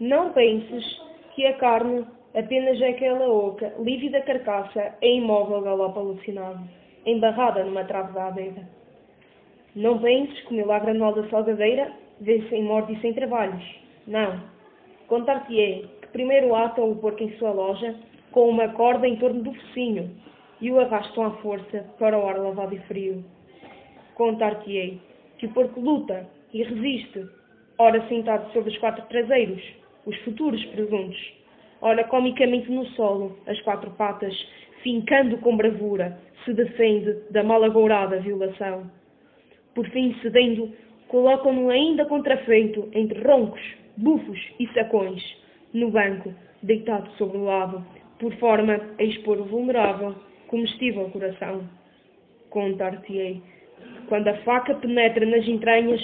Não penses que a carne apenas é aquela oca, lívida carcaça, é imóvel galope alucinado, embarrada numa trave da adega. Não penses que o milagre anual da salgadeira vê sem morte e sem trabalhos. Não. Contar-te-ei que primeiro atam o porco em sua loja com uma corda em torno do focinho e o arrastam à força para o ar lavado e frio. Contar-te-ei que o porco luta e resiste, ora sentado sobre os quatro traseiros, os futuros presuntos, ora comicamente no solo, as quatro patas, fincando com bravura, se defende da malagourada violação. Por fim, cedendo, colocam-no ainda contrafeito entre roncos, bufos e sacões, no banco, deitado sobre o lado, por forma a expor o vulnerável, comestível coração. Contar-te-ei, quando a faca penetra nas entranhas,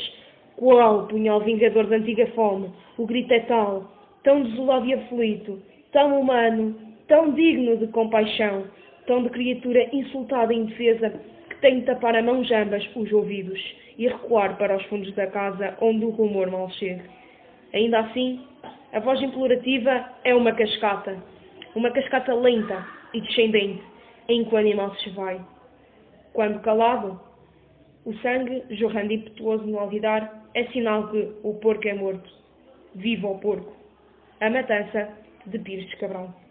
qual punhal vingador da antiga fome, o grito é tal, tão desolado e aflito, tão humano, tão digno de compaixão, tão de criatura insultada e indefesa, que tem de tapar a mão jambas os ouvidos e recuar para os fundos da casa onde o rumor mal chega. Ainda assim, a voz implorativa é uma cascata, uma cascata lenta e descendente, em que o animal se vai. Quando calado, o sangue, jorrando impetuoso no alvidar, é sinal que o porco é morto. Viva o porco! A matança de Pires de Cabral.